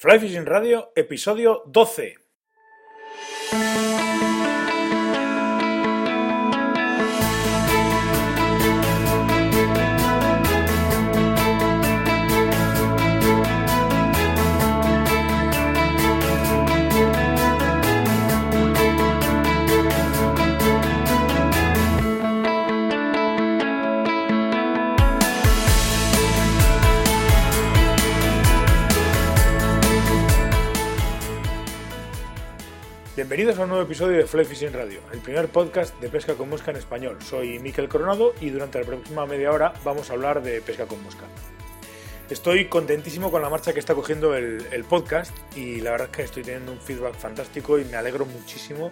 Fly Fishing Radio, episodio 12. Bienvenidos a un nuevo episodio de Fly Fishing Radio, el primer podcast de pesca con mosca en español. Soy Miquel Coronado y durante la próxima media hora vamos a hablar de pesca con mosca. Estoy contentísimo con la marcha que está cogiendo el, podcast y la verdad es que estoy teniendo un feedback fantástico y me alegro muchísimo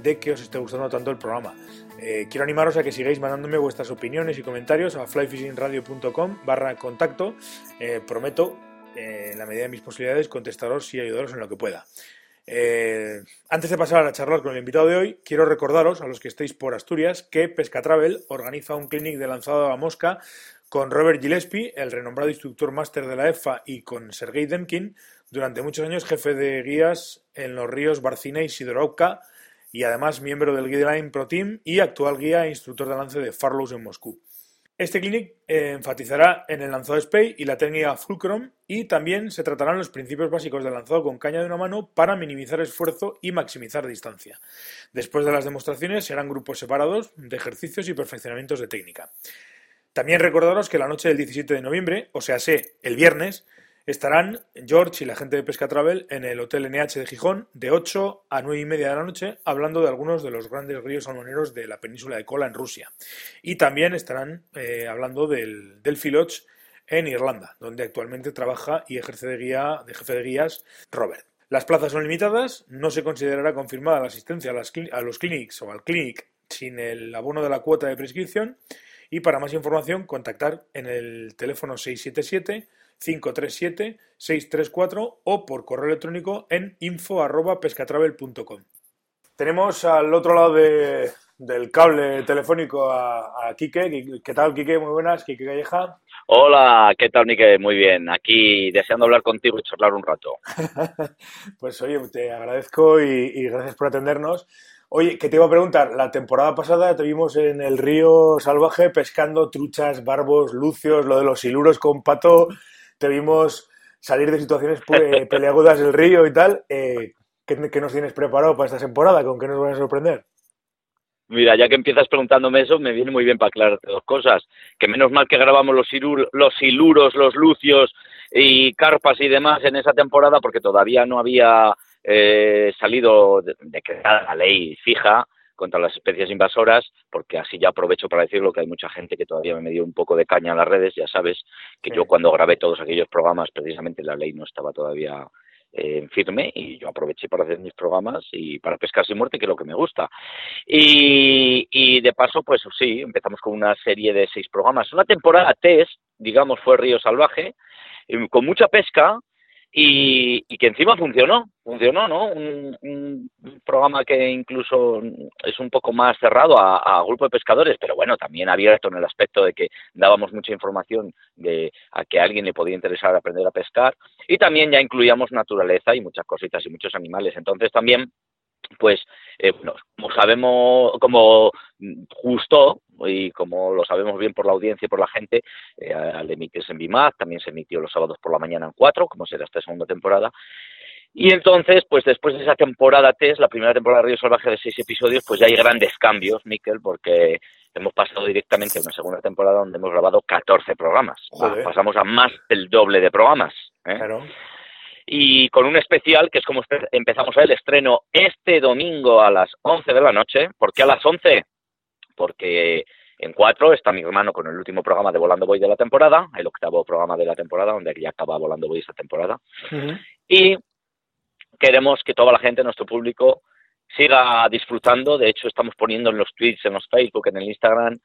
de que os esté gustando tanto el programa. Eh, quiero animaros a que sigáis mandándome vuestras opiniones y comentarios a flyfishingradio.com barra contacto. Eh, prometo, eh, en la medida de mis posibilidades, contestaros y ayudaros en lo que pueda. Eh, antes de pasar a charlar con el invitado de hoy, quiero recordaros a los que estéis por Asturias que Pesca Travel organiza un clinic de lanzado a mosca con Robert Gillespie, el renombrado instructor máster de la EFA, y con Sergei Demkin, durante muchos años jefe de guías en los ríos Barcina y Sidorovka, y además miembro del Guideline Pro Team y actual guía e instructor de lance de Farlows en Moscú. Este clinic eh, enfatizará en el lanzado Spey y la técnica Fulcrum y también se tratarán los principios básicos del lanzado con caña de una mano para minimizar esfuerzo y maximizar distancia. Después de las demostraciones serán grupos separados de ejercicios y perfeccionamientos de técnica. También recordaros que la noche del 17 de noviembre, o sea, sé, el viernes, Estarán George y la gente de Pesca Travel en el Hotel NH de Gijón de 8 a 9 y media de la noche hablando de algunos de los grandes ríos salmoneros de la península de Kola en Rusia. Y también estarán eh, hablando del, del en Irlanda, donde actualmente trabaja y ejerce de, guía, de jefe de guías Robert. Las plazas son limitadas, no se considerará confirmada la asistencia a, a los clinics o al clinic sin el abono de la cuota de prescripción y para más información contactar en el teléfono 677 537-634 o por correo electrónico en info.pescatravel.com. Tenemos al otro lado del cable telefónico a, a Quique. ¿Qué tal, Quique? Muy buenas. Quique Calleja. Hola, ¿qué tal, Quique? Muy bien. Aquí deseando hablar contigo y charlar un rato. pues oye, te agradezco y, gracias por atendernos. Oye, que te iba a preguntar, la temporada pasada te vimos en el río salvaje pescando truchas, barbos, lucios, lo de los siluros con pato, te vimos salir de situaciones pues, peleagudas del río y tal. Eh, ¿qué, nos tienes preparado para esta temporada? ¿Con qué nos van a sorprender? Mira, ya que empiezas preguntándome eso, me viene muy bien para aclararte dos cosas. Que menos mal que grabamos los, los siluros, los lucios y carpas y demás en esa temporada, porque todavía no había eh, salido de, de la ley fija contra las especies invasoras, porque así ya aprovecho para decirlo que hay mucha gente que todavía me dio un poco de caña en las redes, ya sabes que yo cuando grabé todos aquellos programas precisamente la ley no estaba todavía eh, firme y yo aproveché para hacer mis programas y para pescar sin muerte, que es lo que me gusta. Y, y de paso, pues sí, empezamos con una serie de seis programas. Una temporada test, digamos, fue Río Salvaje, con mucha pesca, y, que encima funcionó, funcionó, ¿no? Un, programa que incluso es un poco más cerrado a, grupo de pescadores, pero bueno, también abierto en el aspecto de que dábamos mucha información de a que a alguien le podía interesar aprender a pescar y también ya incluíamos naturaleza y muchas cositas y muchos animales. Entonces también pues eh, bueno, como sabemos, como justo y como lo sabemos bien por la audiencia y por la gente, eh, al emitirse en BIMAC, también se emitió los sábados por la mañana en cuatro, como será esta segunda temporada. Y entonces, pues después de esa temporada test, la primera temporada de Río Salvaje de seis episodios, pues ya hay grandes cambios, Miquel, porque hemos pasado directamente a una segunda temporada donde hemos grabado 14 programas. Pasamos a más del doble de programas. ¿eh? Claro y con un especial que es como empezamos el estreno este domingo a las 11 de la noche. ¿Por qué a las 11? Porque en cuatro está mi hermano con el último programa de Volando Boy de la temporada, el octavo programa de la temporada, donde ya acaba Volando Boy esta temporada. Y queremos que toda la gente, nuestro público, siga disfrutando. De hecho, estamos poniendo en los tweets, en los Facebook, en el Instagram,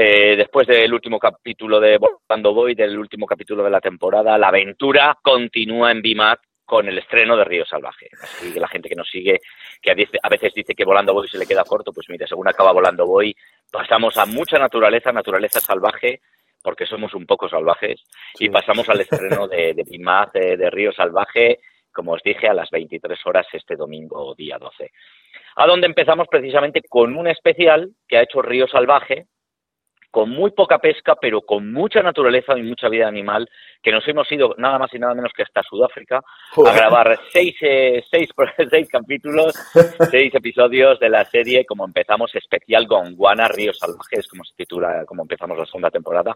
eh, después del último capítulo de Volando Voy, del último capítulo de la temporada, la aventura continúa en BIMAT con el estreno de Río Salvaje. Así que la gente que nos sigue, que a veces dice que Volando Voy se le queda corto, pues mire, según acaba Volando Voy, pasamos a mucha naturaleza, naturaleza salvaje, porque somos un poco salvajes, y pasamos al estreno de, de Bimaz, de, Río Salvaje, como os dije, a las 23 horas este domingo, día 12. A donde empezamos precisamente con un especial que ha hecho Río Salvaje, con muy poca pesca, pero con mucha naturaleza y mucha vida animal, que nos hemos ido nada más y nada menos que hasta Sudáfrica a grabar seis, eh, seis, seis capítulos, seis episodios de la serie, como empezamos, especial Gondwana, Ríos Salvajes, como se titula, como empezamos la segunda temporada,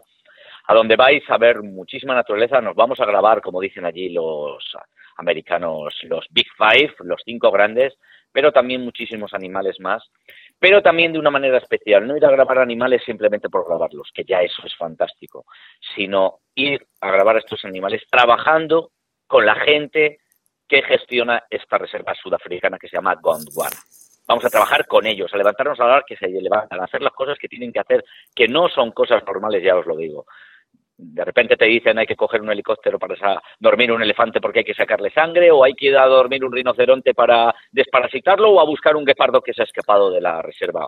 a donde vais a ver muchísima naturaleza, nos vamos a grabar, como dicen allí los americanos, los Big Five, los cinco grandes, pero también muchísimos animales más pero también de una manera especial, no ir a grabar animales simplemente por grabarlos, que ya eso es fantástico, sino ir a grabar a estos animales trabajando con la gente que gestiona esta reserva sudafricana que se llama Gondwana. Vamos a trabajar con ellos, a levantarnos a la que se levantan, a hacer las cosas que tienen que hacer, que no son cosas normales, ya os lo digo de repente te dicen hay que coger un helicóptero para dormir un elefante porque hay que sacarle sangre, o hay que ir a dormir un rinoceronte para desparasitarlo, o a buscar un guepardo que se ha escapado de la reserva.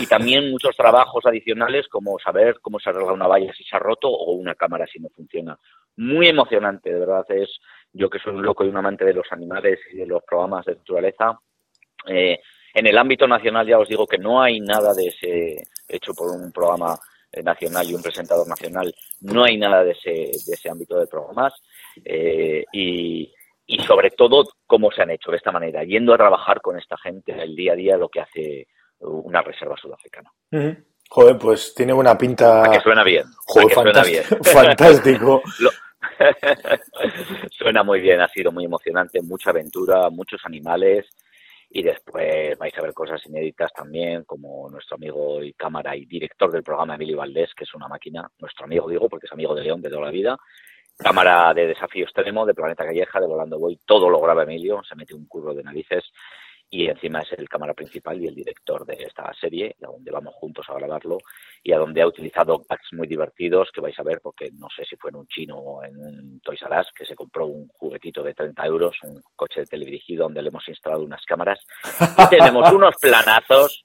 Y también muchos trabajos adicionales como saber cómo se arregla una valla si se ha roto o una cámara si no funciona. Muy emocionante, de verdad. Es yo que soy un loco y un amante de los animales y de los programas de naturaleza. Eh, en el ámbito nacional ya os digo que no hay nada de ese hecho por un programa nacional y un presentador nacional, no hay nada de ese, de ese ámbito de programas eh, y, y sobre todo cómo se han hecho de esta manera, yendo a trabajar con esta gente el día a día lo que hace una reserva sudafricana. Joder, pues tiene buena pinta. que suena bien. Joder, fantástico. suena muy bien, ha sido muy emocionante, mucha aventura, muchos animales y después vais a ver cosas inéditas también, como nuestro amigo y cámara y director del programa, Emilio Valdés, que es una máquina, nuestro amigo digo, porque es amigo de León de toda la vida, cámara de desafío extremo, de Planeta Calleja, de Volando Voy, todo lo graba Emilio, se mete un curro de narices y encima es el cámara principal y el director de esta serie, a donde vamos juntos a grabarlo y a donde ha utilizado packs muy divertidos que vais a ver porque no sé si fue en un chino o en un Toys R Us que se compró un juguetito de 30 euros, un coche de teledirigido donde le hemos instalado unas cámaras y tenemos unos planazos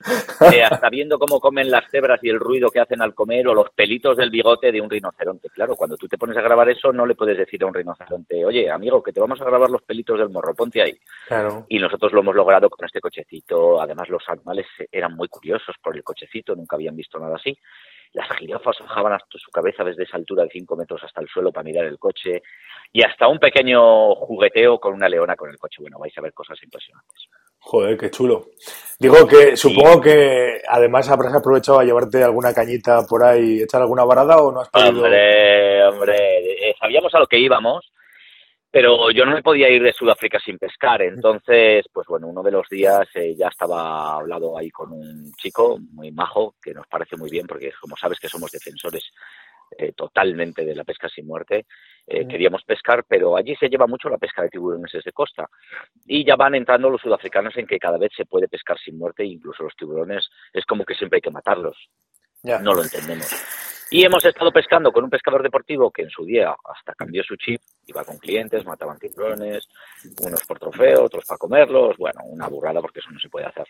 de hasta viendo cómo comen las cebras y el ruido que hacen al comer o los pelitos del bigote de un rinoceronte. Claro, cuando tú te pones a grabar eso no le puedes decir a un rinoceronte, oye amigo, que te vamos a grabar los pelitos del morro, ponte ahí. Claro. Y nosotros lo hemos logrado con este cochecito. Además, los animales eran muy curiosos por el cochecito, nunca habían visto nada así. Las jirafas bajaban hasta su cabeza desde esa altura de 5 metros hasta el suelo para mirar el coche. Y hasta un pequeño jugueteo con una leona con el coche. Bueno, vais a ver cosas impresionantes. Joder, qué chulo. Digo que supongo que además habrás aprovechado a llevarte alguna cañita por ahí, echar alguna varada o no has podido. Hombre, hombre, eh, sabíamos a lo que íbamos pero yo no me podía ir de Sudáfrica sin pescar, entonces, pues bueno, uno de los días eh, ya estaba hablado ahí con un chico muy majo, que nos parece muy bien, porque como sabes que somos defensores eh, totalmente de la pesca sin muerte, eh, queríamos pescar, pero allí se lleva mucho la pesca de tiburones desde costa, y ya van entrando los sudafricanos en que cada vez se puede pescar sin muerte, incluso los tiburones es como que siempre hay que matarlos, no lo entendemos. Y hemos estado pescando con un pescador deportivo que en su día hasta cambió su chip, iba con clientes, mataban tiburones, unos por trofeo, otros para comerlos, bueno, una burrada porque eso no se puede hacer.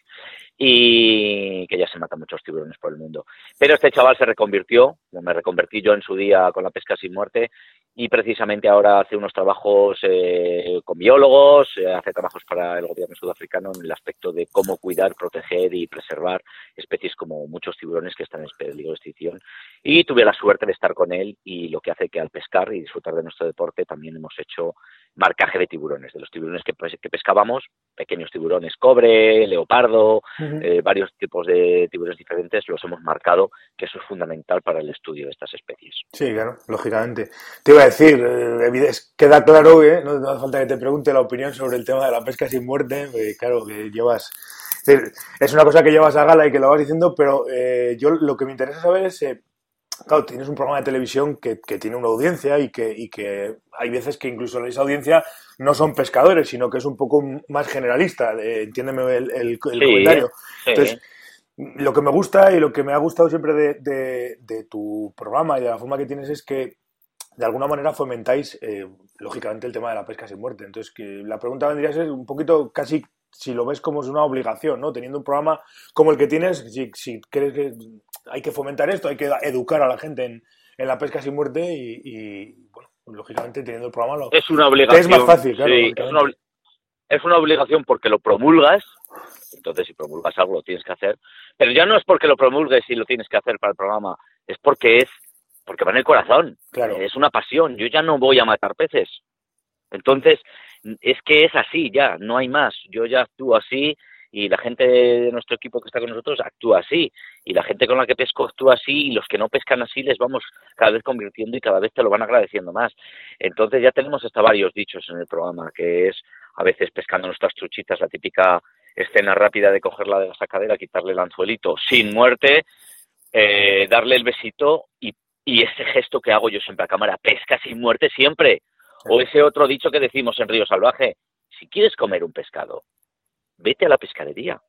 Y que ya se matan muchos tiburones por el mundo. Pero este chaval se reconvirtió, me reconvertí yo en su día con la pesca sin muerte, y precisamente ahora hace unos trabajos eh, con biólogos, eh, hace trabajos para el gobierno sudafricano en el aspecto de cómo cuidar, proteger y preservar especies como muchos tiburones que están en peligro de extinción. Y tuve la suerte de estar con él y lo que hace que al pescar y disfrutar de nuestro deporte también hemos hecho marcaje de tiburones, de los tiburones que, que pescábamos, pequeños tiburones cobre, leopardo, eh, varios tipos de tiburones diferentes, los hemos marcado, que eso es fundamental para el estudio de estas especies. Sí, claro, lógicamente. Te iba a decir, eh, queda claro, ¿eh? no, hace falta que te pregunte la opinión sobre el tema de la pesca sin muerte, claro, que llevas... Es una cosa que llevas a gala y que lo vas diciendo, pero yo lo que me interesa saber es claro, tienes un programa de televisión que, tiene una audiencia y que, que, hay veces que incluso esa audiencia no son pescadores, sino que es un poco más generalista, eh, entiéndeme el, comentario. Entonces, lo que me gusta y lo que me ha gustado siempre de, tu programa y de la forma que tienes es que de alguna manera fomentáis, eh, lógicamente, el tema de la pesca sin muerte. Entonces, que la pregunta vendría a ser un poquito casi si lo ves como es una obligación, ¿no? Teniendo un programa como el que tienes, si, si crees que hay que fomentar esto, hay que educar a la gente en, en la pesca sin muerte y, bueno, lógicamente teniendo el programa lo, es una obligación. Es más fácil, claro. es, una, es una obligación porque lo promulgas, entonces si promulgas algo lo tienes que hacer, pero ya no es porque lo promulgues y lo tienes que hacer para el programa, es porque es porque va en el corazón. Claro. Es una pasión. Yo ya no voy a matar peces. Entonces, es que es así ya, no hay más. Yo ya actúo así y la gente de nuestro equipo que está con nosotros actúa así y la gente con la que pesco actúa así y los que no pescan así les vamos cada vez convirtiendo y cada vez te lo van agradeciendo más. Entonces ya tenemos hasta varios dichos en el programa, que es a veces pescando nuestras truchitas, la típica escena rápida de cogerla de la sacadera, quitarle el anzuelito sin muerte, eh, darle el besito y, y ese gesto que hago yo siempre a cámara, pesca sin muerte siempre. O ese otro dicho que decimos en Río Salvaje, si quieres comer un pescado, vete a la pescadería,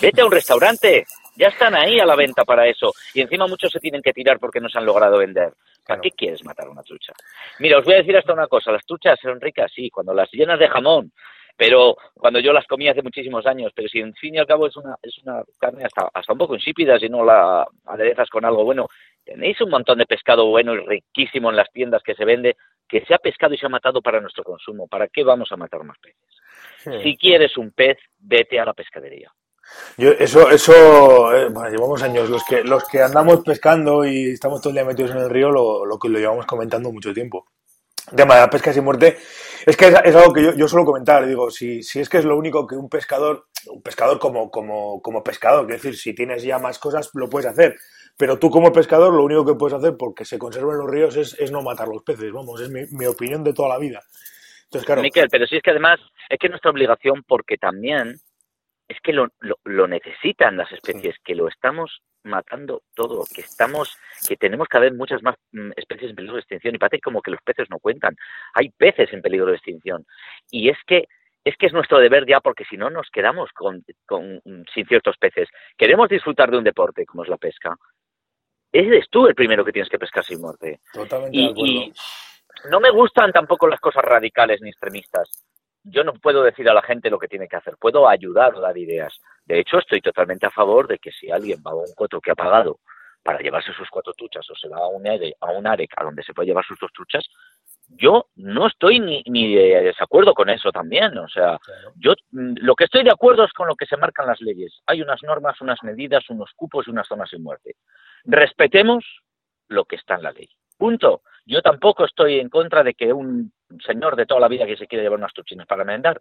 vete a un restaurante, ya están ahí a la venta para eso. Y encima muchos se tienen que tirar porque no se han logrado vender. ¿Para qué quieres matar una trucha? Mira, os voy a decir hasta una cosa, las truchas son ricas, sí, cuando las llenas de jamón, pero cuando yo las comí hace muchísimos años, pero si en fin y al cabo es una, es una carne hasta, hasta un poco insípida si no la aderezas con algo bueno, tenéis un montón de pescado bueno y riquísimo en las tiendas que se vende, que se ha pescado y se ha matado para nuestro consumo. ¿Para qué vamos a matar más peces? Si quieres un pez, vete a la pescadería. Yo, eso, eso, eh, bueno, llevamos años, los que, los que andamos pescando y estamos todo el día metidos en el río, lo, lo que lo llevamos comentando mucho tiempo. El tema de la pesca sin muerte, es que es, es algo que yo, yo, suelo comentar, digo, si, si es que es lo único que un pescador, un pescador como, como, como pescador, es decir, si tienes ya más cosas, lo puedes hacer, pero tú como pescador lo único que puedes hacer porque se conserven los ríos es, es no matar los peces, vamos, es mi, mi opinión de toda la vida. Entonces, claro. Miquel, pero sí es que además es que nuestra obligación, porque también es que lo, lo, lo necesitan las especies, sí. que lo estamos matando todo, que estamos, que tenemos cada vez muchas más mm, especies en peligro de extinción y parece como que los peces no cuentan. Hay peces en peligro de extinción y es que es que es nuestro deber ya porque si no nos quedamos con, con, sin ciertos peces. Queremos disfrutar de un deporte como es la pesca. Eres tú el primero que tienes que pescar sin muerte. Totalmente y, de acuerdo. Y no me gustan tampoco las cosas radicales ni extremistas. Yo no puedo decir a la gente lo que tiene que hacer, puedo ayudar a dar ideas. De hecho, estoy totalmente a favor de que si alguien va a un coto que ha pagado para llevarse sus cuatro truchas o se va a un, AREC, a un AREC a donde se puede llevar sus dos truchas, yo no estoy ni, ni de desacuerdo con eso también. O sea, yo lo que estoy de acuerdo es con lo que se marcan las leyes. Hay unas normas, unas medidas, unos cupos y unas zonas sin muerte. Respetemos lo que está en la ley. Punto. Yo tampoco estoy en contra de que un señor de toda la vida que se quiere llevar unas truchinas para merendar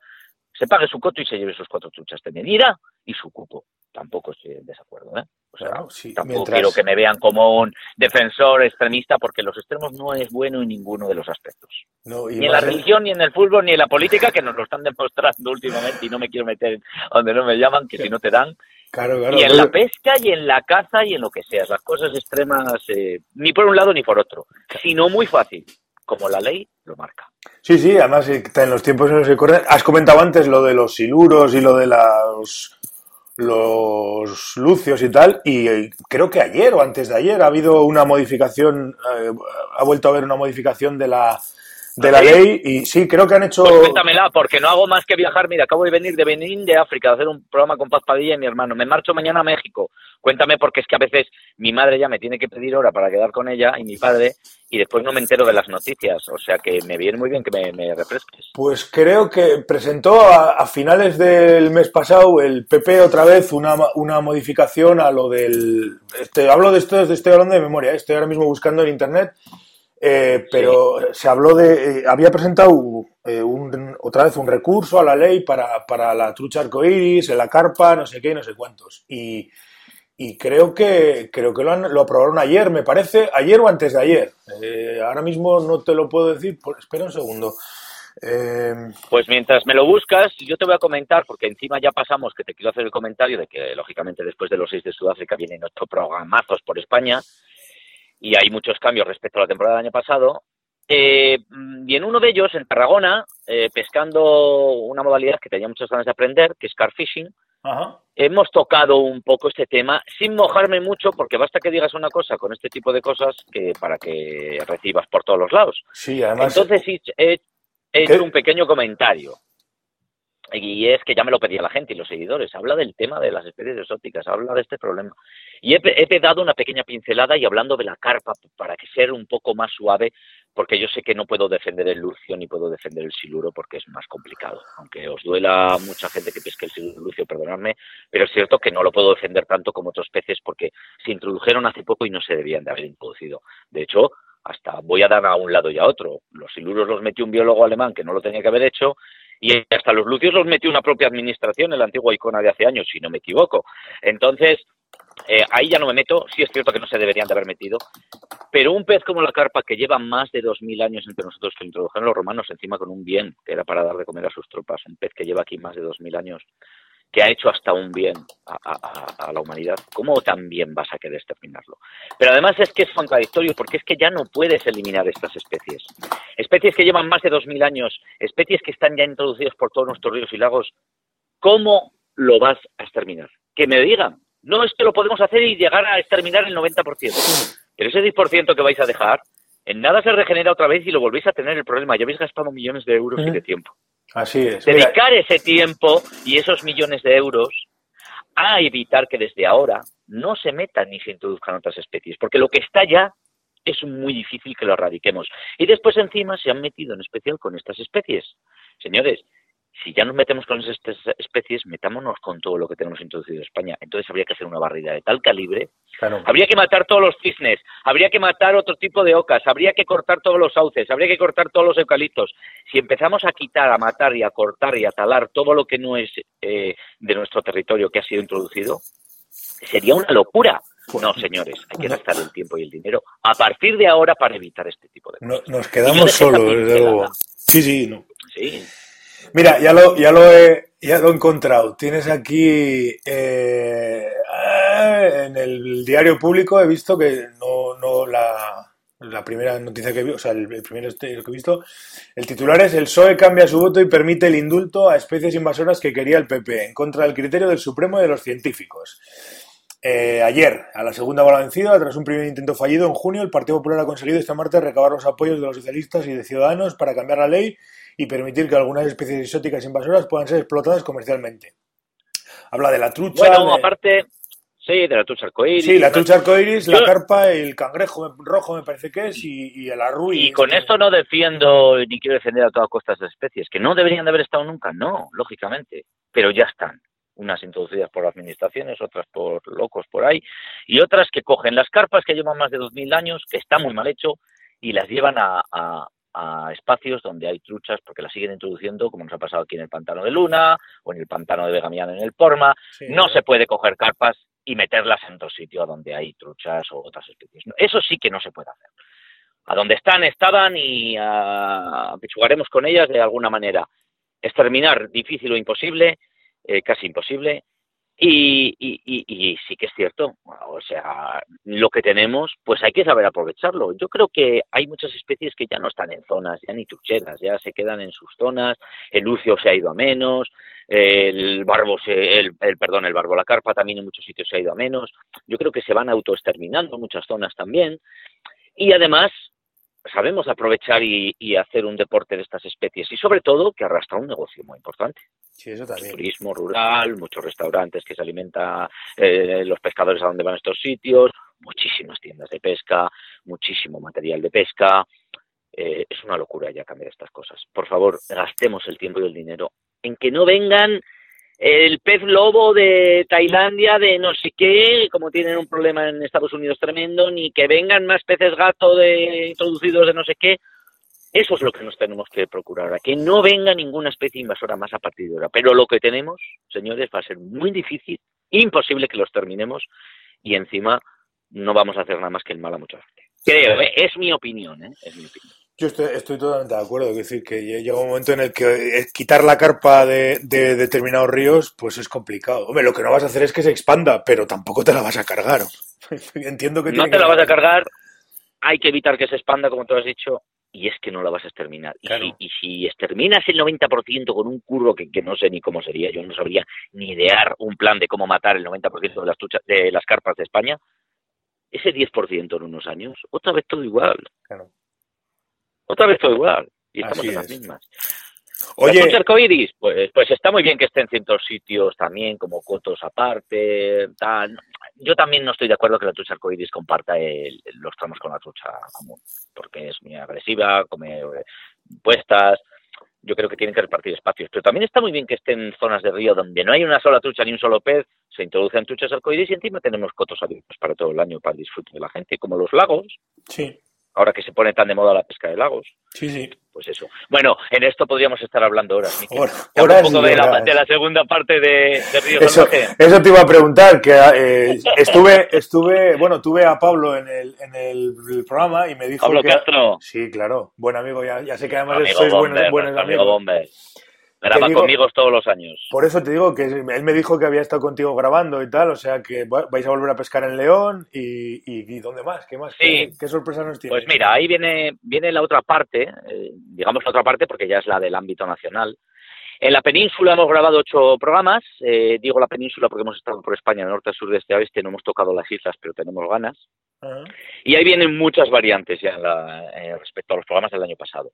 se pague su coto y se lleve sus cuatro truchas de medida y su cupo. Tampoco estoy en desacuerdo, ¿eh? O sea, claro, sí, tampoco mientras... quiero que me vean como un defensor extremista porque los extremos no es bueno en ninguno de los aspectos. No, ni en la religión, ni en el fútbol, ni en la política, que nos lo están demostrando últimamente y no me quiero meter donde no me llaman, que si no te dan. Claro, claro, y en la pesca y en la caza y en lo que sea. Las cosas extremas, eh, ni por un lado ni por otro, sino muy fácil, como la ley lo marca. Sí, sí, además en los tiempos en los corren. Has comentado antes lo de los siluros y lo de los, los lucios y tal, y creo que ayer o antes de ayer ha habido una modificación, eh, ha vuelto a haber una modificación de la de la ley y sí, creo que han hecho... Pues cuéntamela, porque no hago más que viajar. Mira, acabo de venir de Benín, de África, de hacer un programa con Paz Padilla y mi hermano. Me marcho mañana a México. Cuéntame, porque es que a veces mi madre ya me tiene que pedir hora para quedar con ella y mi padre, y después no me entero de las noticias. O sea que me viene muy bien que me, me refresques. Pues creo que presentó a, a, finales del mes pasado el PP otra vez una, una modificación a lo del... Este, hablo de esto, estoy hablando de memoria, ¿eh? estoy ahora mismo buscando en internet eh, pero se habló de. Eh, había presentado eh, un, otra vez un recurso a la ley para, para la trucha arcoíris, la carpa, no sé qué, no sé cuántos. Y, creo que creo que lo, han, lo, aprobaron ayer, me parece, ayer o antes de ayer. Eh, ahora mismo no te lo puedo decir, espera un segundo. Eh... Pues mientras me lo buscas, yo te voy a comentar, porque encima ya pasamos, que te quiero hacer el comentario de que, lógicamente, después de los seis de Sudáfrica vienen otros programazos por España y hay muchos cambios respecto a la temporada del año pasado. Eh, y en uno de ellos, en Tarragona, eh, pescando una modalidad que tenía muchas ganas de aprender, que es car fishing, Ajá. hemos tocado un poco este tema sin mojarme mucho, porque basta que digas una cosa con este tipo de cosas que para que recibas por todos los lados. Sí, además. Entonces he, he hecho un pequeño comentario. Y es que ya me lo pedía la gente y los seguidores, habla del tema de las especies exóticas, habla de este problema. Y he, he, dado una pequeña pincelada y hablando de la carpa para que sea un poco más suave, porque yo sé que no puedo defender el lucio ni puedo defender el siluro porque es más complicado. Aunque os duela mucha gente que pesque el lucio, perdonadme, pero es cierto que no lo puedo defender tanto como otros peces porque se introdujeron hace poco y no se debían de haber introducido. De hecho, hasta voy a dar a un lado y a otro. Los siluros los metió un biólogo alemán que no lo tenía que haber hecho y hasta los lucios los metió una propia administración en la antigua icona de hace años, si no me equivoco. Entonces, eh, ahí ya no me meto, sí es cierto que no se deberían de haber metido, pero un pez como la carpa que lleva más de dos mil años entre nosotros, que introdujeron los romanos encima con un bien, que era para dar de comer a sus tropas, un pez que lleva aquí más de dos mil años, que ha hecho hasta un bien a, la humanidad, ¿cómo también vas a querer exterminarlo? Pero además es que es contradictorio porque es que ya no puedes eliminar estas especies. Especies que llevan más de 2.000 años, especies que están ya introducidas por todos nuestros ríos y lagos, ¿cómo lo vas a exterminar? Que me digan, no es que lo podemos hacer y llegar a exterminar el 90%, pero ese 10% que vais a dejar, en nada se regenera otra vez y lo volvéis a tener el problema. Ya habéis gastado millones de euros y de tiempo. Así es. Dedicar ese tiempo y esos millones de euros a evitar que desde ahora no se metan ni se introduzcan otras especies, porque lo que está ya es muy difícil que lo erradiquemos. Y después encima se han metido en especial con estas especies. Señores, si ya nos metemos con estas especies, metámonos con todo lo que tenemos introducido en España. Entonces habría que hacer una barrida de tal calibre. Habría que matar todos los cisnes, habría que matar otro tipo de ocas, habría que cortar todos los sauces, habría que cortar todos los eucaliptos. Si empezamos a quitar, a matar y a cortar y a talar todo lo que no es eh, de nuestro territorio que ha sido introducido, sería una locura. No, señores, hay que gastar el tiempo y el dinero a partir de ahora para evitar este tipo de cosas. nos quedamos solos, desde luego. Sí, sí, no. Sí. Mira, ya lo, ya lo he, ya lo encontrado. Tienes aquí eh, en el diario público he visto que no, no la, primera noticia que vi, o sea, el, primer este, que he visto, el titular es el PSOE cambia su voto y permite el indulto a especies invasoras que quería el PP, en contra del criterio del Supremo y de los científicos. Eh, ayer, a la segunda bola vencida, tras un primer intento fallido, en junio, el Partido Popular ha conseguido esta martes recabar los apoyos de los socialistas y de ciudadanos para cambiar la ley y permitir que algunas especies exóticas invasoras puedan ser explotadas comercialmente. Habla de la trucha. Bueno, aparte, sí, de la trucha arcoíris. Sí, la trucha arcoíris, la carpa, el cangrejo rojo me parece que es y, el arruí. Y con esto no defiendo ni quiero defender a todas costas de especies, que no deberían de haber estado nunca, no, lógicamente, pero ya están unas introducidas por administraciones, otras por locos por ahí, y otras que cogen las carpas que llevan más de 2.000 años, que está muy mal hecho, y las llevan a, a espacios donde hay truchas porque las siguen introduciendo, como nos ha pasado aquí en el pantano de Luna o en el pantano de Vegamiana en el Porma. no se puede coger carpas y meterlas en otro sitio donde hay truchas o otras especies. Eso sí que no se puede hacer. A donde están, estaban y uh, con ellas de alguna manera. Exterminar difícil o imposible, eh, casi imposible, y, y, sí que es cierto, o sea, lo que tenemos, pues hay que saber aprovecharlo. Yo creo que hay muchas especies que ya no están en zonas, ya ni trucheras, ya se quedan en sus zonas, el lucio se ha ido a menos, el barbo, el, perdón, el barbo, la carpa también en muchos sitios se ha ido a menos. Yo creo que se van autoexterminando muchas zonas también. Y además, sabemos aprovechar y, hacer un deporte de estas especies y sobre todo que arrastra un negocio muy importante. Sí, eso también. Turismo rural, muchos restaurantes que se alimentan eh, los pescadores a donde van estos sitios, muchísimas tiendas de pesca, muchísimo material de pesca. Eh, es una locura ya cambiar estas cosas. Por favor, gastemos el tiempo y el dinero en que no vengan el pez lobo de Tailandia, de no sé qué, como tienen un problema en Estados Unidos tremendo, ni que vengan más peces gato de, introducidos de no sé qué. Eso es lo que nos tenemos que procurar ahora, que no venga ninguna especie invasora más a partir de ahora. Pero lo que tenemos, señores, va a ser muy difícil, imposible que los terminemos y encima no vamos a hacer nada más que el mal a mucha gente. Creo, ¿eh? es mi opinión, ¿eh? es mi opinión. Yo estoy, totalmente de acuerdo. Es decir, que llega un momento en el que eh, quitar la carpa de, determinados ríos, pues es complicado. Hombre, lo que no vas a hacer es que se expanda, pero tampoco te la vas a cargar. Entiendo que no te la vas a cargar. Hay que evitar que se expanda, como tú has dicho, y es que no la vas a exterminar. Y, si, y, exterminas el 90% con un curro que, no sé ni cómo sería, yo no sabría ni idear un plan de cómo matar el 90% de las, de las carpas de España, ese 10% en unos años, otra vez todo igual. Claro. Otra vez todo igual. Y estamos en las mismas. Oye, la arcoiris, pues, pues está muy bien que esté en ciertos sitios también, como cotos aparte, tal. Yo también no estoy de acuerdo que la trucha arcoiris comparta los tramos con la trucha común, porque es muy agresiva, come eh, puestas. Yo creo que tienen que repartir espacios. Pero también está muy bien que estén en zonas de río donde no hay una sola trucha ni un solo pez, se introducen truchas arcoiris y encima tenemos cotos abiertos para todo el año para el disfrute de la gente, como los lagos. Sí ahora que se pone tan de moda la pesca de lagos. Sí, sí. Pues eso. Bueno, en esto podríamos estar hablando horas. un poco de la, segunda parte de, Río eso, Eso te iba a preguntar, que eh, estuve, estuve, bueno, tuve a Pablo en el, en el programa y me dijo Pablo que... Castro. Sí, claro, buen amigo, ya, ya sé que además sois buenos, buenos amigos. Graba conmigo todos los años. Por eso te digo que él me dijo que había estado contigo grabando y tal, o sea que vais a volver a pescar en León y, y, ¿dónde más? ¿Qué más? ¿Qué, sorpresa nos tiene? Pues mira, ahí viene, viene la otra parte, eh, digamos la otra parte porque ya es la del ámbito nacional. En la península hemos grabado ocho programas, eh, digo la península porque hemos estado por España, norte, sur, este, oeste, no hemos tocado las islas, pero tenemos ganas. Y ahí vienen muchas variantes ya eh, respecto a los programas del año pasado.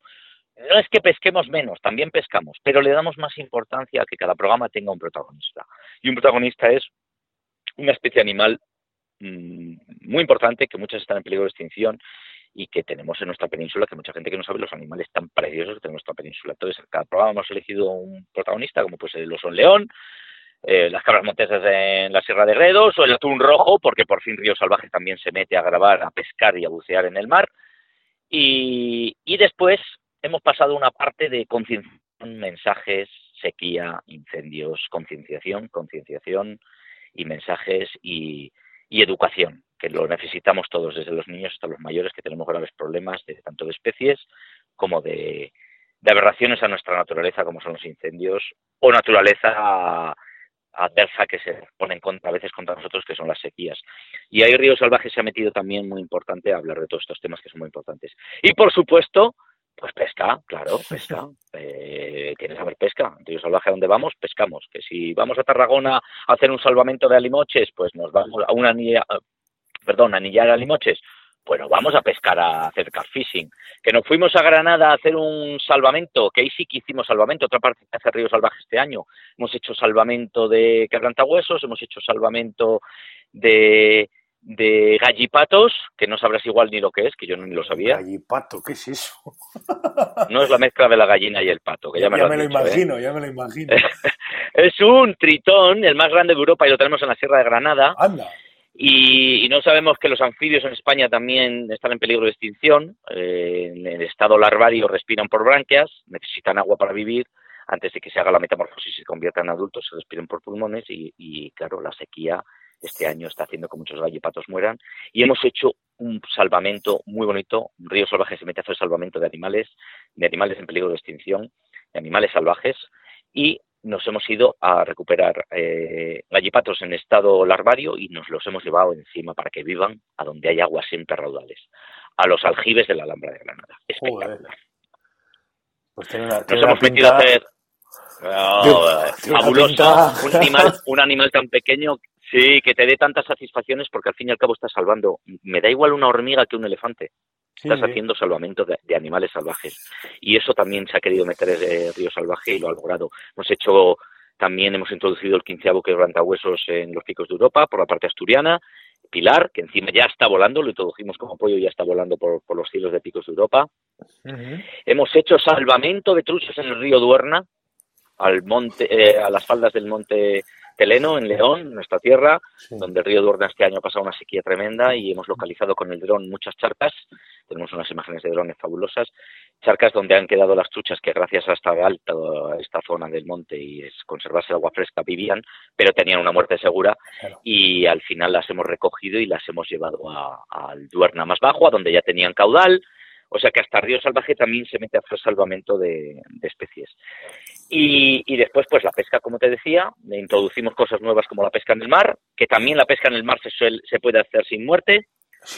No es que pesquemos menos, también pescamos, pero le damos más importancia a que cada programa tenga un protagonista. Y un protagonista es una especie animal mm, muy importante que muchas están en peligro de extinción y que tenemos en nuestra península, que mucha gente que no sabe los animales tan preciosos que tenemos en nuestra península. Entonces, en cada programa hemos elegido un protagonista, como pues el oso león, eh, las cabras montesas en la Sierra de Gredos o el atún rojo, porque por fin Río Salvaje también se mete a grabar, a pescar y a bucear en el mar. Y, y después hemos pasado una parte de concienciación, mensajes, sequía, incendios, concienciación, concienciación y mensajes y, educación, que lo necesitamos todos, desde los niños hasta los mayores, que tenemos graves problemas de tanto de especies como de, aberraciones a nuestra naturaleza, como son los incendios, o naturaleza adversa que se pone en contra, a veces contra nosotros, que son las sequías. Y ahí Río Salvaje se ha metido también muy importante a hablar de todos estos temas que son muy importantes. Y por supuesto, pues pesca, claro, pesca. Eh, ¿Quieres saber pesca? Río Salvaje, ¿a dónde vamos? Pescamos. Que si vamos a Tarragona a hacer un salvamento de alimoches, pues nos vamos a una anilla, perdón, anillar alimoches. Bueno, vamos a pescar, a hacer fishing. Que nos fuimos a Granada a hacer un salvamento, que ahí sí que hicimos salvamento, otra parte que hace Río Salvaje este año. Hemos hecho salvamento de quebrantahuesos, hemos hecho salvamento de de gallipatos, que no sabrás igual ni lo que es, que yo no ni lo sabía. Gallipato, ¿qué es eso? no es la mezcla de la gallina y el pato, que ya, me, lo, ¿eh? imagino, ya me lo imagino. es un tritón, el más grande de Europa, y lo tenemos en la Sierra de Granada. Anda. Y, no sabemos que los anfibios en España también están en peligro de extinción. Eh, en el estado larvario respiran por branquias, necesitan agua para vivir. Antes de que se haga la metamorfosis y se conviertan en adultos, se respiran por pulmones y, y claro, la sequía este año está haciendo que muchos gallipatos mueran y hemos hecho un salvamento muy bonito. Río Salvaje se mete a hacer salvamento de animales, de animales en peligro de extinción, de animales salvajes y nos hemos ido a recuperar eh, gallipatos en estado larvario y nos los hemos llevado encima para que vivan a donde hay aguas siempre raudales, a los aljibes de la Alhambra de Granada. Espectacular. Pues nos hemos metido a hacer fabuloso, un animal, un animal tan pequeño Sí, que te dé tantas satisfacciones porque al fin y al cabo estás salvando. Me da igual una hormiga que un elefante. Estás haciendo salvamento de, animales salvajes. Y eso también se ha querido meter el río salvaje y lo ha logrado. Hemos hecho, también hemos introducido el quinceavo quebrantahuesos en los picos de Europa por la parte asturiana. Pilar, que encima ya está volando, lo introdujimos como apoyo y ya está volando por, los cielos de picos de Europa. Hemos hecho salvamento de truchas en el río Duerna, al monte, eh, a las faldas del monte Teleno, en León, nuestra tierra, donde el río Duerna este año ha pasado una sequía tremenda y hemos localizado con el dron muchas charcas. Tenemos unas imágenes de drones fabulosas. Charcas donde han quedado las truchas que gracias a esta alta, esta zona del monte y es conservarse el agua fresca vivían, pero tenían una muerte segura y al final las hemos recogido y las hemos llevado al Duerna más bajo, a donde ya tenían caudal o sea que hasta Río Salvaje también se mete a hacer salvamento de, especies. Y, después, pues la pesca, como te decía, introducimos cosas nuevas como la pesca en el mar, que también la pesca en el mar se, se puede hacer sin muerte.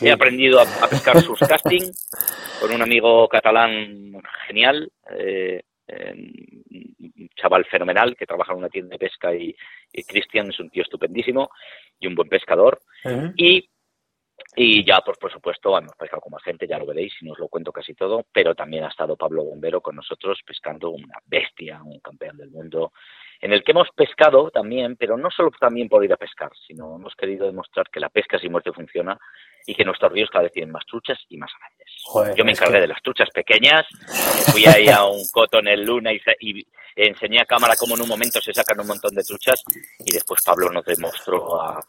He aprendido a, pescar sus casting con un amigo catalán genial, eh, un chaval fenomenal que trabaja en una tienda de pesca y, Cristian es un tío estupendísimo y un buen pescador. Y Y ya, pues por supuesto, hemos pescado con más gente, ya lo veréis, y no os lo cuento casi todo, pero también ha estado Pablo Bombero con nosotros pescando una bestia, un campeón del mundo, en el que hemos pescado también, pero no solo también por ir a pescar, sino hemos querido demostrar que la pesca sin muerte funciona y que nuestros ríos cada vez tienen más truchas y más grandes. Yo me encargué de las truchas pequeñas, fui ahí a un coto en el Luna y, y, enseñé a cámara cómo en un momento se sacan un montón de truchas y después Pablo nos demostró a,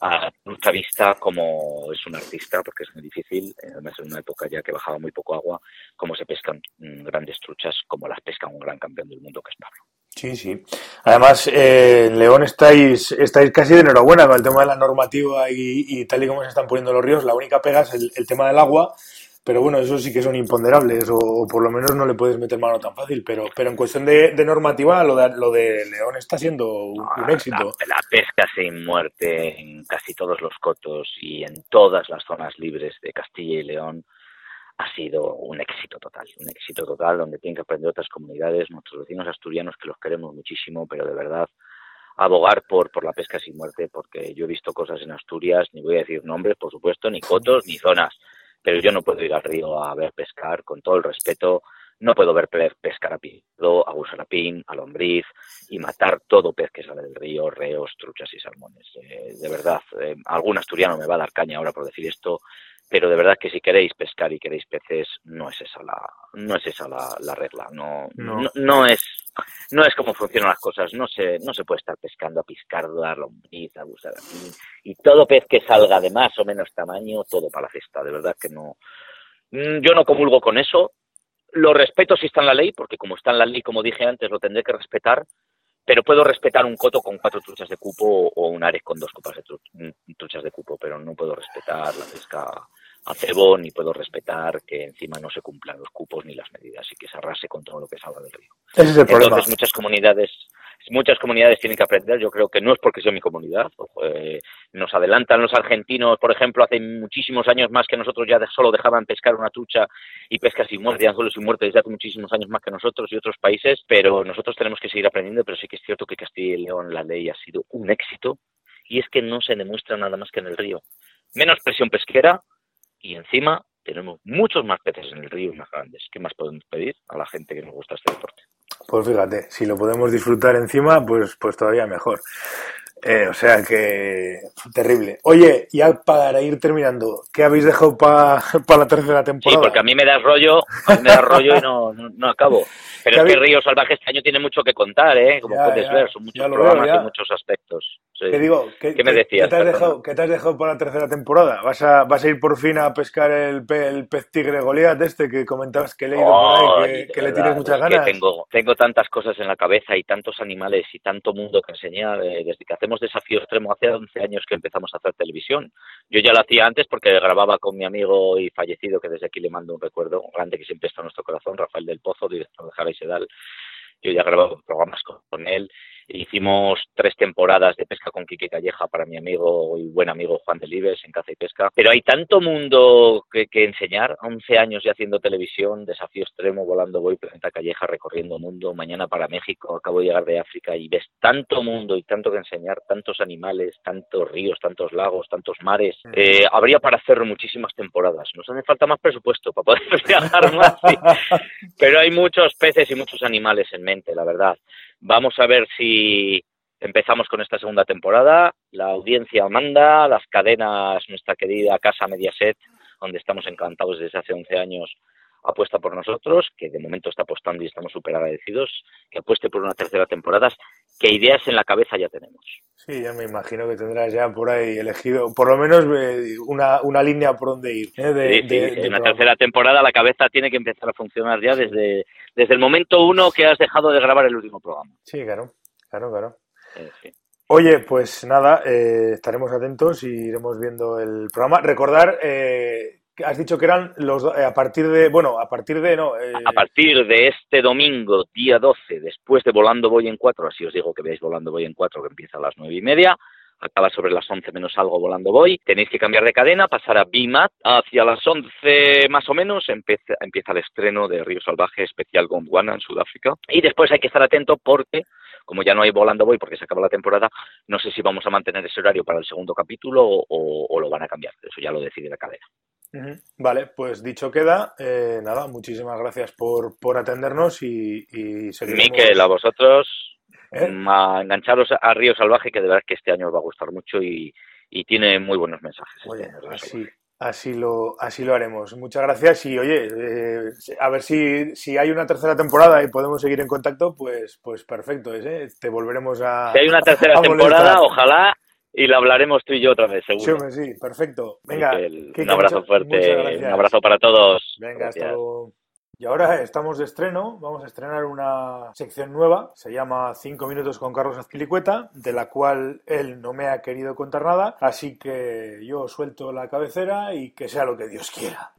a nuestra vista como es un artista, porque es muy difícil, además en una época ya que bajaba muy poco agua, cómo se pescan mm, grandes truchas como las pesca un gran campeón del mundo que es Pablo. Sí, sí. Además, eh, León estáis, estáis casi de enhorabuena con el tema de la normativa y, tal y como se están poniendo los ríos. La única pega es el, tema del agua, pero bueno, eso sí que son imponderables o, por lo menos no le puedes meter mano tan fácil. Pero, pero en cuestión de, normativa, lo de, lo de León está siendo un, éxito. La, la, pesca sin muerte en casi todos los cotos y en todas las zonas libres de Castilla y León ha sido un éxito total, un éxito total donde tienen que aprender otras comunidades, nuestros vecinos asturianos que los queremos muchísimo, pero de verdad abogar por, por la pesca sin muerte, porque yo he visto cosas en Asturias, ni voy a decir nombres, por supuesto, ni cotos, ni zonas, pero yo no puedo ir al río a ver pescar, con todo el respeto, no puedo ver pescar a pido, a gusarapín, a lombriz y matar todo pez que sale del río, reos, truchas y salmones. Eh, de verdad, eh, algún asturiano me va a dar caña ahora por decir esto, pero de verdad que si queréis pescar y queréis peces no es esa la no es esa la, la regla. No no. no es no es como funcionan las cosas. No se no se puede estar pescando a piscarda lombriz a y todo pez que salga de más o menos tamaño todo para la cesta. De verdad que no. Mm, yo no comulgo con eso. Lo respeto si está en la ley porque como está en la ley como dije antes lo tendré que respetar pero puedo respetar un coto con cuatro truchas de cupo o un ares con dos copas de truchas de cupo, pero no puedo respetar la pesca a cebo ni puedo respetar que encima no se cumplan los cupos ni las medidas y que se arrase con todo lo que salga del río. Ese es el Entonces, problema. muchas comunidades muchas comunidades tienen que aprender, yo creo que no es porque sea mi comunidad, eh, nos adelantan los argentinos, por ejemplo, hace muchísimos años más que nosotros ya solo dejaban pescar una trucha y pesca sin muerte, solo sin muerte desde hace muchísimos años más que nosotros y otros países, pero nosotros tenemos que seguir aprendiendo, pero sí que es cierto que Castilla y León la ley ha sido un éxito y es que no se demuestra nada más que en el río. Menos presión pesquera, y encima tenemos muchos más peces en el río más grandes. ¿Qué más podemos pedir a la gente que nos gusta este deporte? Pues fíjate, si lo podemos disfrutar encima, pues, pues todavía mejor. Eh, o sea que terrible. Oye, ya para ir terminando, ¿qué habéis dejado para la tercera temporada? Sí, porque a mí me da rollo, a mí me da rollo y no, no, acabo. Pero es que Río Salvaje este año tiene mucho que contar, ¿eh? Como puedes ver, son muchos programas y muchos aspectos. ¿Qué digo? ¿Qué, me decías? ¿qué te, has dejado, ¿Qué te, has dejado, para la tercera temporada? ¿Vas a, vas a ir por fin a pescar el, el pez tigre Goliat este que comentabas que he leído por ahí, que, le tienes muchas ganas? tengo, tengo tantas cosas en la cabeza y tantos animales y tanto mundo que enseñar eh, desde que hacemos desafío extremo hace 11 años que empezamos a hacer televisión. Yo ya lo hacía antes porque grababa con mi amigo y fallecido, que desde aquí le mando un recuerdo grande que siempre está en nuestro corazón, Rafael del Pozo, director de Jara Sedal. Yo ya grababa programas con él Hicimos tres temporadas de pesca con Quique Calleja para mi amigo y buen amigo Juan Delibes en caza y pesca. Pero hay tanto mundo que, que enseñar. 11 años ya haciendo televisión, desafío extremo, volando voy, Planeta Calleja, recorriendo mundo, mañana para México, acabo de llegar de África y ves tanto mundo y tanto que enseñar, tantos animales, tantos ríos, tantos lagos, tantos mares. Eh, habría para hacer muchísimas temporadas. Nos hace falta más presupuesto para poder viajar más. Pero hay muchos peces y muchos animales en mente, la verdad. Vamos a ver si empezamos con esta segunda temporada. La audiencia manda, las cadenas, nuestra querida casa Mediaset, donde estamos encantados desde hace 11 años, apuesta por nosotros, que de momento está apostando y estamos súper agradecidos, que apueste por una tercera temporada, que ideas en la cabeza ya tenemos. Sí, ya me imagino que tendrás ya por ahí elegido, por lo menos eh, una, una línea por donde ir. ¿eh? De, una tercera temporada la cabeza tiene que empezar a funcionar ya desde, desde el momento uno que has dejado de grabar el último programa. Sí, claro, claro, claro. Oye, pues nada, eh, estaremos atentos y iremos viendo el programa. Recordar eh, has dicho que eran los eh, a partir de bueno a partir de no eh... a partir de este domingo día 12 después de volando voy en cuatro así os digo que veáis volando voy en cuatro que empieza a las nueve y media acaba sobre las 11 menos algo volando voy. Tenéis que cambiar de cadena, pasar a BIMAT. Hacia las 11 más o menos empieza, empieza el estreno de Río Salvaje especial Gondwana en Sudáfrica. Y después hay que estar atento porque como ya no hay volando voy porque se acaba la temporada, no sé si vamos a mantener ese horario para el segundo capítulo o, lo van a cambiar. Eso ya lo decide la cadena. Vale, pues dicho queda, eh, nada, muchísimas gracias por, por atendernos y, y seguiremos... Miquel, a vosotros, ¿Eh? a engancharos a Río Salvaje, que de verdad que este año os va a gustar mucho y, y tiene muy buenos mensajes. así, así, lo, así lo haremos. Muchas gracias y oye, eh, a ver si, si hay una tercera temporada y podemos seguir en contacto, pues, pues perfecto, ¿eh? te volveremos a... Si hay una tercera temporada, ojalá y la hablaremos tú y yo otra vez, seguro. Sí, sí, perfecto. Venga, un abrazo fuerte, un abrazo para todos. Venga, hasta luego. Y ahora estamos de estreno, vamos a estrenar una sección nueva, se llama 5 minutos con Carlos Azpilicueta, de la cual él no me ha querido contar nada, así que yo suelto la cabecera y que sea lo que Dios quiera.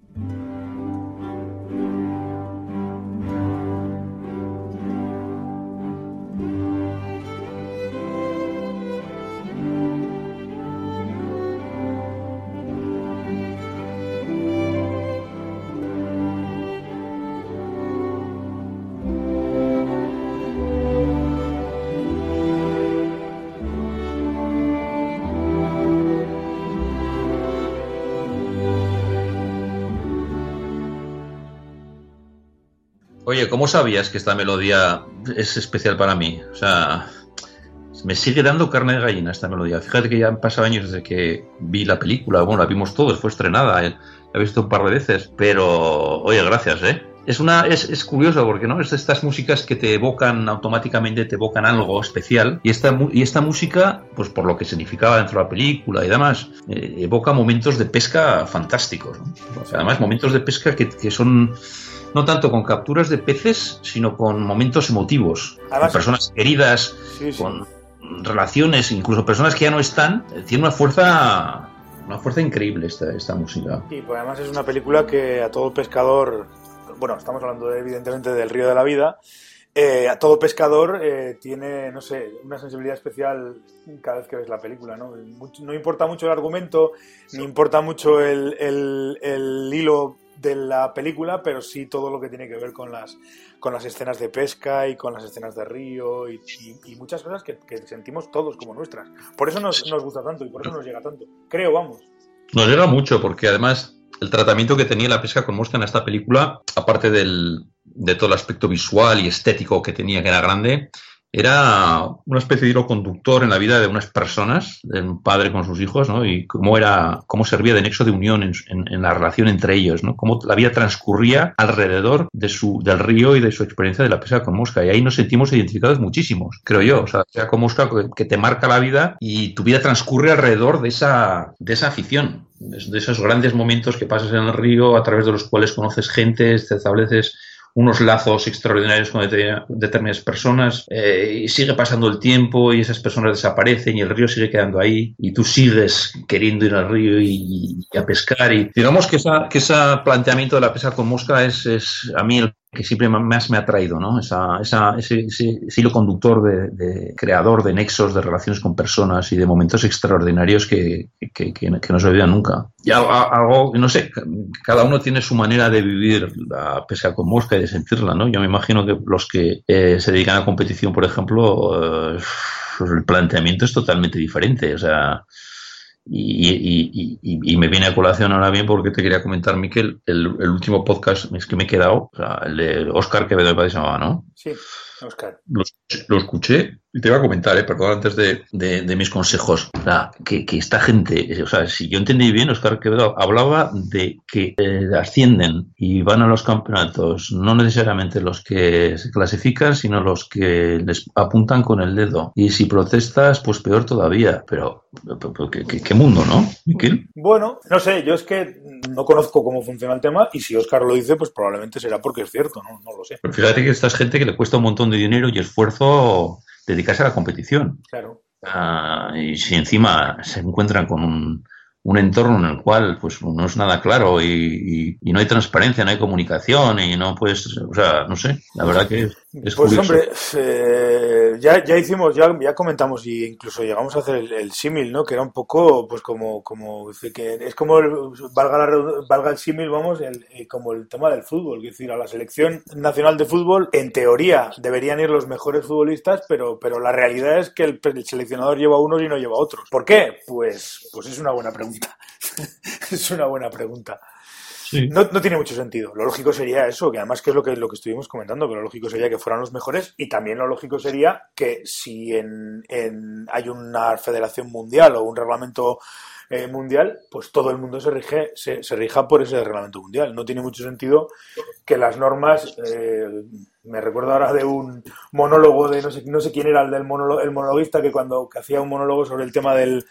Oye, ¿cómo sabías que esta melodía es especial para mí? O sea, me sigue dando carne de gallina esta melodía. Fíjate que ya han pasado años desde que vi la película. Bueno, la vimos todos, fue estrenada, eh, la he visto un par de veces. Pero, oye, gracias, ¿eh? Es, una, es, es curioso porque no es de estas músicas que te evocan automáticamente, te evocan algo especial. Y esta, y esta música, pues por lo que significaba dentro de la película y demás, eh, evoca momentos de pesca fantásticos. además, momentos de pesca que, que son no tanto con capturas de peces, sino con momentos emotivos, con personas queridas, con relaciones, incluso personas que ya no están, tiene una fuerza una fuerza increíble esta, esta música. Y pues además es una película que a todo pescador, bueno, estamos hablando evidentemente del río de la vida, eh, a todo pescador eh, tiene, no sé, una sensibilidad especial cada vez que ves la película, ¿no? No importa mucho el argumento, ni importa mucho el, el, el hilo de la película, pero sí todo lo que tiene que ver con las, con las escenas de pesca y con las escenas de río y, muchas cosas que, sentimos todos como nuestras. Por eso nos, nos gusta tanto y por eso nos llega tanto. Creo, vamos. Nos llega mucho porque además el tratamiento que tenía la pesca con mosca en esta película, aparte del, de todo el aspecto visual y estético que tenía, que era grande, era una especie de hilo conductor en la vida de unas personas, de un padre con sus hijos, ¿no? Y cómo era, cómo servía de nexo de unión en, la relación entre ellos, ¿no? Cómo la vida transcurría alrededor de su, del río y de su experiencia de la pesca con mosca. Y ahí nos sentimos identificados muchísimos, creo yo. O sea, pesca con mosca que te marca la vida y tu vida transcurre alrededor de esa, de esa afición, de esos grandes momentos que pasas en el río, a través de los cuales conoces gente, te estableces unos lazos extraordinarios con determinadas personas eh, y sigue pasando el tiempo y esas personas desaparecen y el río sigue quedando ahí y tú sigues queriendo ir al río y, a pescar y digamos que esa, que ese planteamiento de la pesca con mosca es, es a mí el que siempre más me ha traído, ¿no? Esa, esa, ese, ese, hilo conductor de, creador de nexos, de relaciones con personas y de momentos extraordinarios que, que, que, no se olvidan nunca. Y algo, no sé, cada uno tiene su manera de vivir la pesca con mosca y de sentirla, ¿no? Yo me imagino que los que eh, se dedican a competición, por ejemplo, eh, el planteamiento es totalmente diferente, o sea y, y, me viene a colación ahora bien porque te quería comentar, Miquel, el, último podcast es que me he quedado, o sea, el de Oscar Quevedo de Padre ¿no? Sí, Oscar. Lo, escuché y te iba a comentar, eh, perdón, antes de, mis consejos, que, esta gente, o sea, si yo entendí bien, Oscar Quevedo hablaba de que eh, ascienden y van a los campeonatos, no necesariamente los que se clasifican, sino los que les apuntan con el dedo. Y si protestas, pues peor todavía. Pero, ¿qué, mundo, no, Miquel? Bueno, no sé, yo es que no conozco cómo funciona el tema y si Oscar lo dice, pues probablemente será porque es cierto, no, no lo sé. Pero fíjate que esta es gente que le cuesta un montón de dinero y esfuerzo dedicarse a la competición. Claro. Ah, y si encima se encuentran con un, un, entorno en el cual pues no es nada claro y, y, no hay transparencia, no hay comunicación y no puedes, o sea, no sé, la verdad que... pues hombre, eh, ya, ya hicimos, ya, ya comentamos y incluso llegamos a hacer el, símil, ¿no? Que era un poco, pues como, como que es como valga, la, valga el símil, vamos, el, eh, como el tema del fútbol, es decir, a la selección nacional de fútbol, en teoría deberían ir los mejores futbolistas, pero, pero la realidad es que el, el seleccionador lleva unos y no lleva otros. ¿Por qué? Pues, pues es una buena pregunta. es una buena pregunta. No, tiene mucho sentido. Lo lógico sería eso, que además que es lo que, lo que estuvimos comentando, que lo lógico sería que fueran los mejores y también lo lógico sería que si en, hay una federación mundial o un reglamento eh, mundial, pues todo el mundo se, rige, se, rija por ese reglamento mundial. No tiene mucho sentido que las normas... Eh, me recuerdo ahora de un monólogo de no sé, no sé quién era el del monólogo, el monologuista que cuando hacía un monólogo sobre el tema del,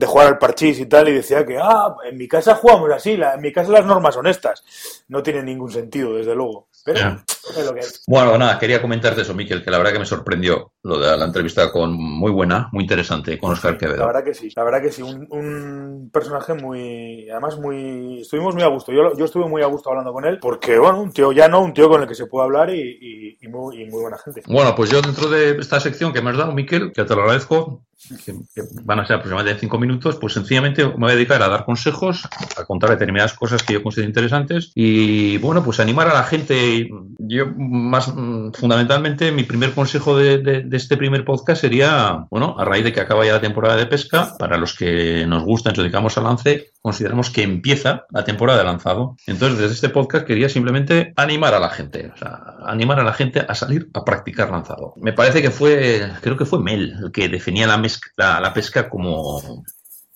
de jugar al parchís y tal, y decía que, ah, en mi casa jugamos así, en mi casa las normas son estas. No tiene ningún sentido, desde luego. Pero es lo que es. Bueno, nada, quería comentarte eso, Miquel, que la verdad que me sorprendió lo de la entrevista con muy buena, muy interesante, con Oscar Quevedo. La verdad que sí, la verdad que sí, un, personaje muy, además muy, estuvimos muy a gusto, yo, yo estuve muy a gusto hablando con él, porque bueno, un tío llano, un tío con el que se puede hablar y, y, muy, muy buena gente. Bueno, pues yo dentro de esta sección que me has dado, Miquel, que te lo agradezco, que, van a ser aproximadamente cinco minutos, pues sencillamente me voy a dedicar a dar consejos, a contar determinadas cosas que yo considero interesantes y, bueno, pues animar a la gente. Yo, más fundamentalmente, mi primer consejo de, este primer podcast sería, bueno, a raíz de que acaba ya la temporada de pesca, para los que nos gusta, nos dedicamos al lance, consideramos que empieza la temporada de lanzado. Entonces, desde este podcast quería simplemente animar a la gente, o sea, animar a la gente a salir a practicar lanzado. Me parece que fue, creo que fue Mel el que definía la, la pesca como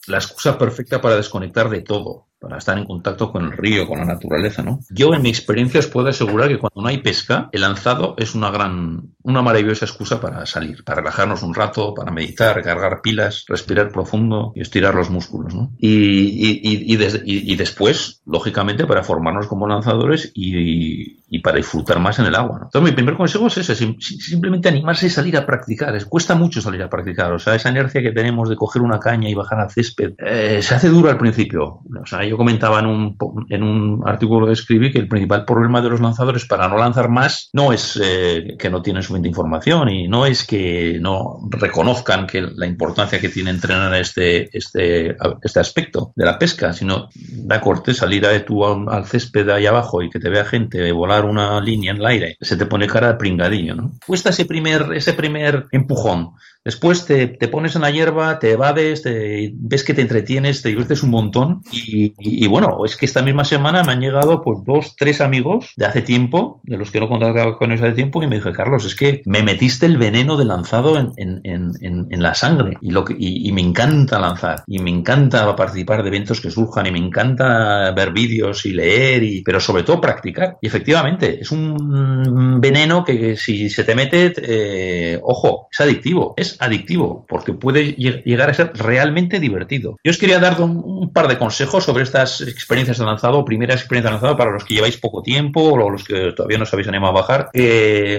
la excusa perfecta para desconectar de todo para estar en contacto con el río, con la naturaleza, ¿no? Yo en mi experiencia os puedo asegurar que cuando no hay pesca, el lanzado es una gran, una maravillosa excusa para salir, para relajarnos un rato, para meditar, cargar pilas, respirar profundo y estirar los músculos, ¿no? Y, y, después, lógicamente, para formarnos como lanzadores y, para disfrutar más en el agua, ¿no? Entonces mi primer consejo es ese, simplemente animarse y salir a practicar. Es, cuesta mucho salir a practicar, o sea, esa inercia que tenemos de coger una caña y bajar al césped, eh, se hace duro al principio. O sea, yo yo comentaba en un, en un artículo que escribí que el principal problema de los lanzadores para no lanzar más no es eh, que no tienen suficiente información y no es que no reconozcan que la importancia que tiene entrenar este, este, este aspecto de la pesca, sino da corte salir a tú al césped ahí abajo y que te vea gente volar una línea en el aire, se te pone cara de pringadillo, ¿no? Cuesta ese primer, ese primer empujón Después te, pones en la hierba, te evades, ves que te entretienes, te diviertes un montón. Y, bueno, es que esta misma semana me han llegado pues dos, tres amigos de hace tiempo, de los que no contactaba con ellos hace tiempo, y me dije, Carlos, es que me metiste el veneno de lanzado en, la sangre. Y, lo que, y, me encanta lanzar. Y me encanta participar de eventos que surjan. Y me encanta ver vídeos y leer, y, pero sobre todo practicar. Y efectivamente, es un veneno que si se te mete, eh, ojo, es adictivo. Es adictivo, porque puede llegar a ser realmente divertido. Yo os quería dar un, par de consejos sobre estas experiencias de lanzado, primera experiencia de lanzado para los que lleváis poco tiempo o los que todavía no os habéis animado a bajar.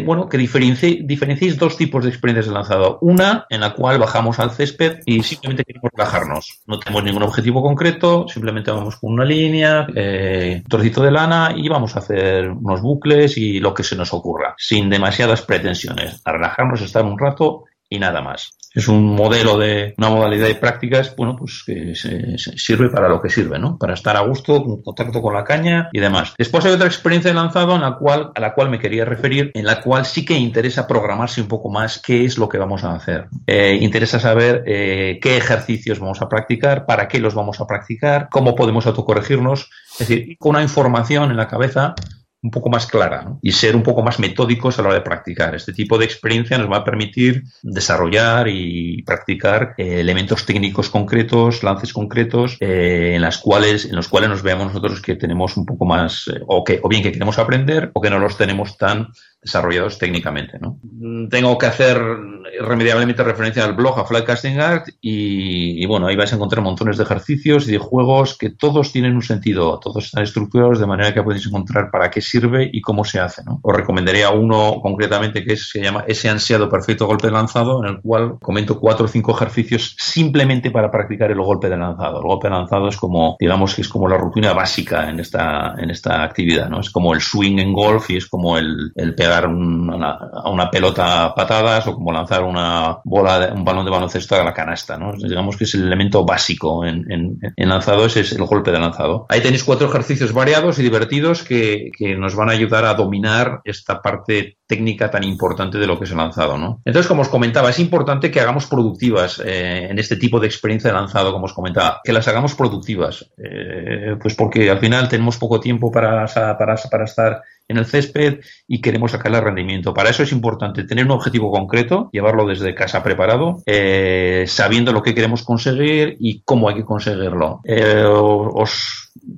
bueno, que diferenciéis dos tipos de experiencias de lanzado. Una en la cual bajamos al césped y simplemente queremos relajarnos. No tenemos ningún objetivo concreto, simplemente vamos con una línea, eh, un trocito de lana y vamos a hacer unos bucles y lo que se nos ocurra, sin demasiadas pretensiones. A relajarnos, estar un rato y nada más. Es un modelo de una modalidad de prácticas, bueno, pues que se, sirve para lo que sirve, ¿no? Para estar a gusto, en contacto con la caña y demás. Después hay otra experiencia de lanzado en la cual, a la cual me quería referir, en la cual sí que interesa programarse un poco más qué es lo que vamos a hacer. Eh, interesa saber eh, qué ejercicios vamos a practicar, para qué los vamos a practicar, cómo podemos autocorregirnos. Es decir, con una información en la cabeza un poco más clara y ser un poco más metódicos a la hora de practicar. Este tipo de experiencia nos va a permitir desarrollar y practicar eh, elementos técnicos concretos, lances concretos, eh, en las cuales, en los cuales nos veamos nosotros que tenemos un poco más, eh, o que, o bien que queremos aprender, o que no los tenemos tan desarrollados técnicamente. ¿no? Tengo que hacer irremediablemente referencia al blog, a Flycasting Art, y, bueno, ahí vais a encontrar montones de ejercicios y de juegos que todos tienen un sentido, todos están estructurados de manera que podéis encontrar para qué sirve y cómo se hace. ¿no? Os recomendaría uno concretamente que se llama ese ansiado perfecto golpe lanzado, en el cual comento cuatro o cinco ejercicios simplemente para practicar el golpe de lanzado. El golpe de lanzado es como, digamos que es como la rutina básica en esta, en esta actividad, ¿no? Es como el swing en golf y es como el, pegar una, a una pelota patadas o como lanzar una bola, un balón de baloncesto a la canasta, ¿no? Digamos que es el elemento básico en, en, lanzado, ese es el golpe de lanzado. Ahí tenéis cuatro ejercicios variados y divertidos que, que nos van a ayudar a dominar esta parte técnica tan importante de lo que es el lanzado, ¿no? Entonces, como os comentaba, es importante que hagamos productivas eh, en este tipo de experiencia de lanzado, como os comentaba, que las hagamos productivas, eh, pues porque al final tenemos poco tiempo para, para, para estar en el césped y queremos sacarle rendimiento. Para eso es importante tener un objetivo concreto, llevarlo desde casa preparado, eh, sabiendo lo que queremos conseguir y cómo hay que conseguirlo. Eh,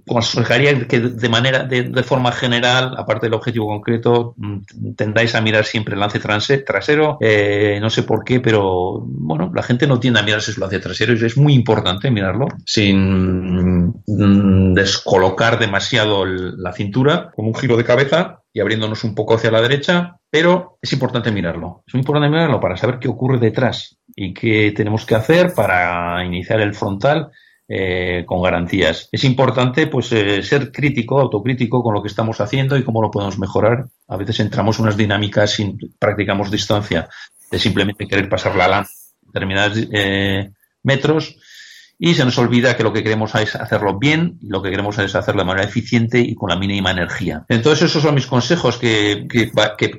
aconsejaría que de manera, de, forma general, aparte del objetivo concreto, mm, tendáis a mirar siempre el lance trasero. Eh, no sé por qué, pero bueno, la gente no tiende a mirarse su lance trasero y es muy importante mirarlo sin mm, descolocar demasiado la cintura, como un giro de cabeza y abriéndonos un poco hacia la derecha, pero es importante mirarlo. Es muy importante mirarlo para saber qué ocurre detrás y qué tenemos que hacer para iniciar el frontal eh, con garantías. Es importante pues eh, ser crítico, autocrítico con lo que estamos haciendo y cómo lo podemos mejorar. A veces entramos en unas dinámicas y practicamos distancia de simplemente querer pasar la lana determinados eh, metros y se nos olvida que lo que queremos es hacerlo bien y lo que queremos es hacerlo de manera eficiente y con la mínima energía. Entonces esos son mis consejos que, que,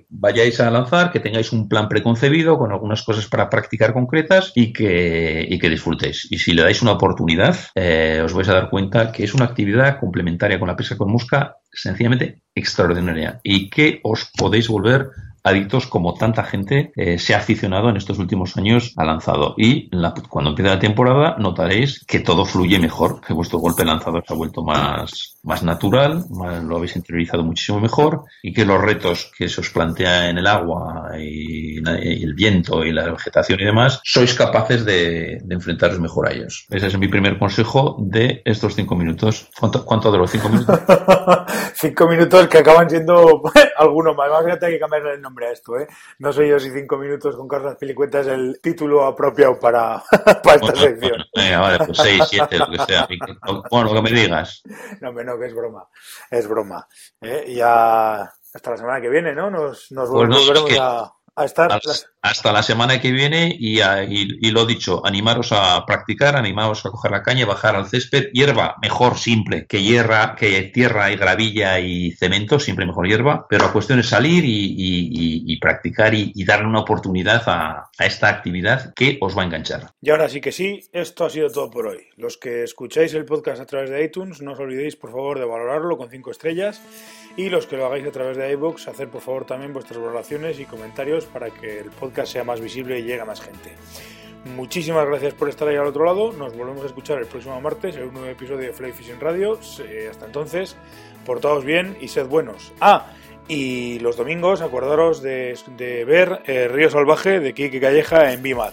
vayáis a lanzar, que tengáis un plan preconcebido con algunas cosas para practicar concretas y que, y que disfrutéis. Y si le dais una oportunidad, eh, os vais a dar cuenta que es una actividad complementaria con la pesca con mosca sencillamente extraordinaria y que os podéis volver adictos como tanta gente eh, se ha aficionado en estos últimos años a lanzado. Y cuando empiece la temporada notaréis que todo fluye mejor, que vuestro golpe lanzador se ha vuelto más, más natural, lo habéis interiorizado muchísimo mejor y que los retos que se os plantea en el agua y, el viento y la vegetación y demás, sois capaces de, enfrentaros mejor a ellos. Ese es mi primer consejo de estos cinco minutos. ¿Cuánto, de los cinco minutos? cinco minutos que acaban siendo algunos más. Más que cambiarle el nombre a esto, ¿eh? No soy yo si cinco minutos con Carlos Pilicueta es el título apropiado para, para esta sección. venga, vale, pues seis, siete, lo que sea. Bueno, lo que me digas. No, no, que es broma. Es broma. ¿eh? Ya hasta la semana que viene, ¿no? Nos, nos pues volveremos a hasta, la semana que viene y, y, lo dicho, animaros a practicar, animaros a coger la caña, bajar al césped, hierba mejor simple que hierra, que tierra y gravilla y cemento, siempre mejor hierba, pero la cuestión es salir y, practicar y, darle una oportunidad a, a, esta actividad que os va a enganchar. Y ahora sí que sí, esto ha sido todo por hoy. Los que escucháis el podcast a través de iTunes, no os olvidéis por favor de valorarlo con cinco estrellas y los que lo hagáis a través de iVoox, hacer por favor también vuestras valoraciones y comentarios para que el podcast sea más visible y llegue a más gente. Muchísimas gracias por estar ahí al otro lado. Nos volvemos a escuchar el próximo martes en un nuevo episodio de Fly Fishing Radio. Hasta entonces, portaos bien y sed buenos. Ah, y los domingos acordaros de, ver eh, Río Salvaje de Kike Calleja en BIMAD.